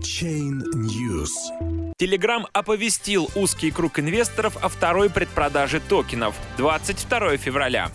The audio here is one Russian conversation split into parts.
Chain News. Telegram оповестил узкий круг инвесторов о второй предпродаже токенов 22 февраля.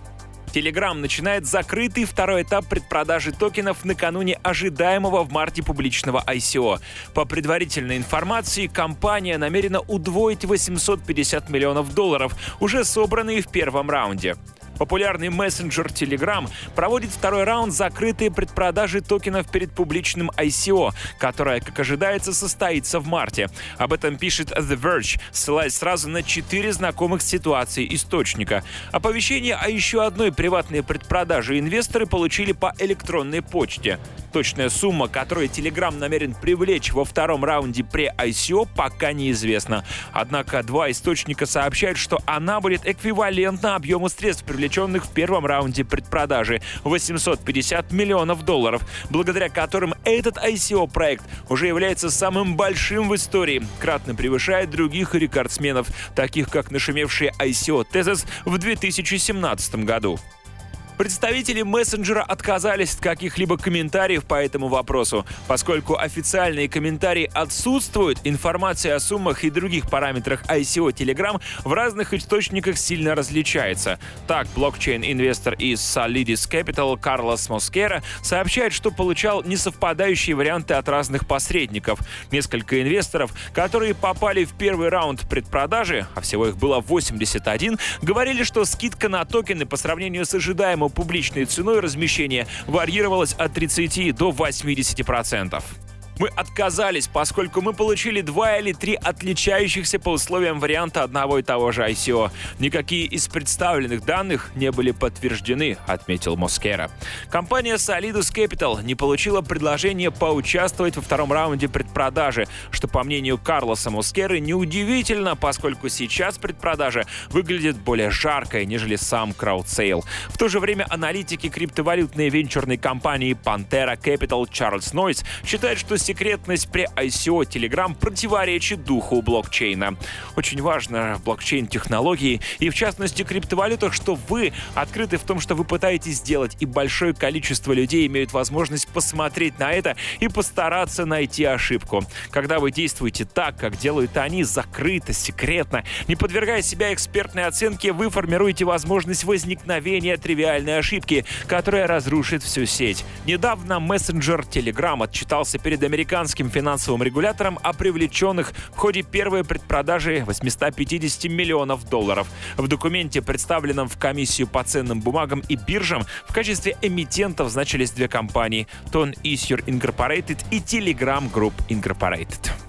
Telegram начинает закрытый второй этап предпродажи токенов накануне ожидаемого в марте публичного ICO. По предварительной информации, компания намерена удвоить 850 миллионов долларов, уже собранные в первом раунде. Популярный мессенджер Telegram проводит второй раунд закрытой предпродажи токенов перед публичным ICO, которая, как ожидается, состоится в марте. Об этом пишет The Verge, ссылаясь сразу на четыре знакомых ситуации источника. Оповещение о еще одной приватной предпродаже инвесторы получили по электронной почте. Точная сумма, которую Telegram намерен привлечь во втором раунде pre-ICO, пока неизвестна. Однако два источника сообщают, что она будет эквивалентна объему средств, привлеченных в первом раунде предпродажи — 850 миллионов долларов, благодаря которым этот ICO-проект уже является самым большим в истории, кратно превышая других рекордсменов, таких как нашумевший ICO Tezos в 2017 году. Представители мессенджера отказались от каких-либо комментариев по этому вопросу, поскольку официальные комментарии отсутствуют, информация о суммах и других параметрах ICO Telegram в разных источниках сильно различается. Так, блокчейн-инвестор из Solidis Capital Карлос Москера сообщает, что получал несовпадающие варианты от разных посредников. Несколько инвесторов, которые попали в первый раунд предпродажи, а всего их было 81, говорили, что скидка на токены по сравнению с ожидаемым публичной ценой размещения варьировалась от 30 до 80%. Мы отказались, поскольку мы получили два или три отличающихся по условиям варианта одного и того же ICO. Никакие из представленных данных не были подтверждены, отметил Москера. Компания Solidus Capital не получила предложение поучаствовать во втором раунде предпродажи, что, по мнению Карлоса Москеры, неудивительно, поскольку сейчас предпродажа выглядит более жаркой, нежели сам краудсейл. В то же время аналитики криптовалютной венчурной компании Pantera Capital Чарльз Нойс считают, что секретность при ICO Telegram противоречит духу блокчейна. Очень важно блокчейн-технологии и в частности криптовалютах, что вы открыты в том, что вы пытаетесь сделать, и большое количество людей имеют возможность посмотреть на это и постараться найти ошибку. Когда вы действуете так, как делают они, закрыто, секретно, не подвергая себя экспертной оценке, вы формируете возможность возникновения тривиальной ошибки, которая разрушит всю сеть. Недавно мессенджер Telegram отчитался перед американским финансовым регулятором о привлеченных в ходе первой предпродажи 850 миллионов долларов. В документе, представленном в комиссию по ценным бумагам и биржам, в качестве эмитентов значились две компании — Ton Issuer Incorporated и Telegram Group Incorporated.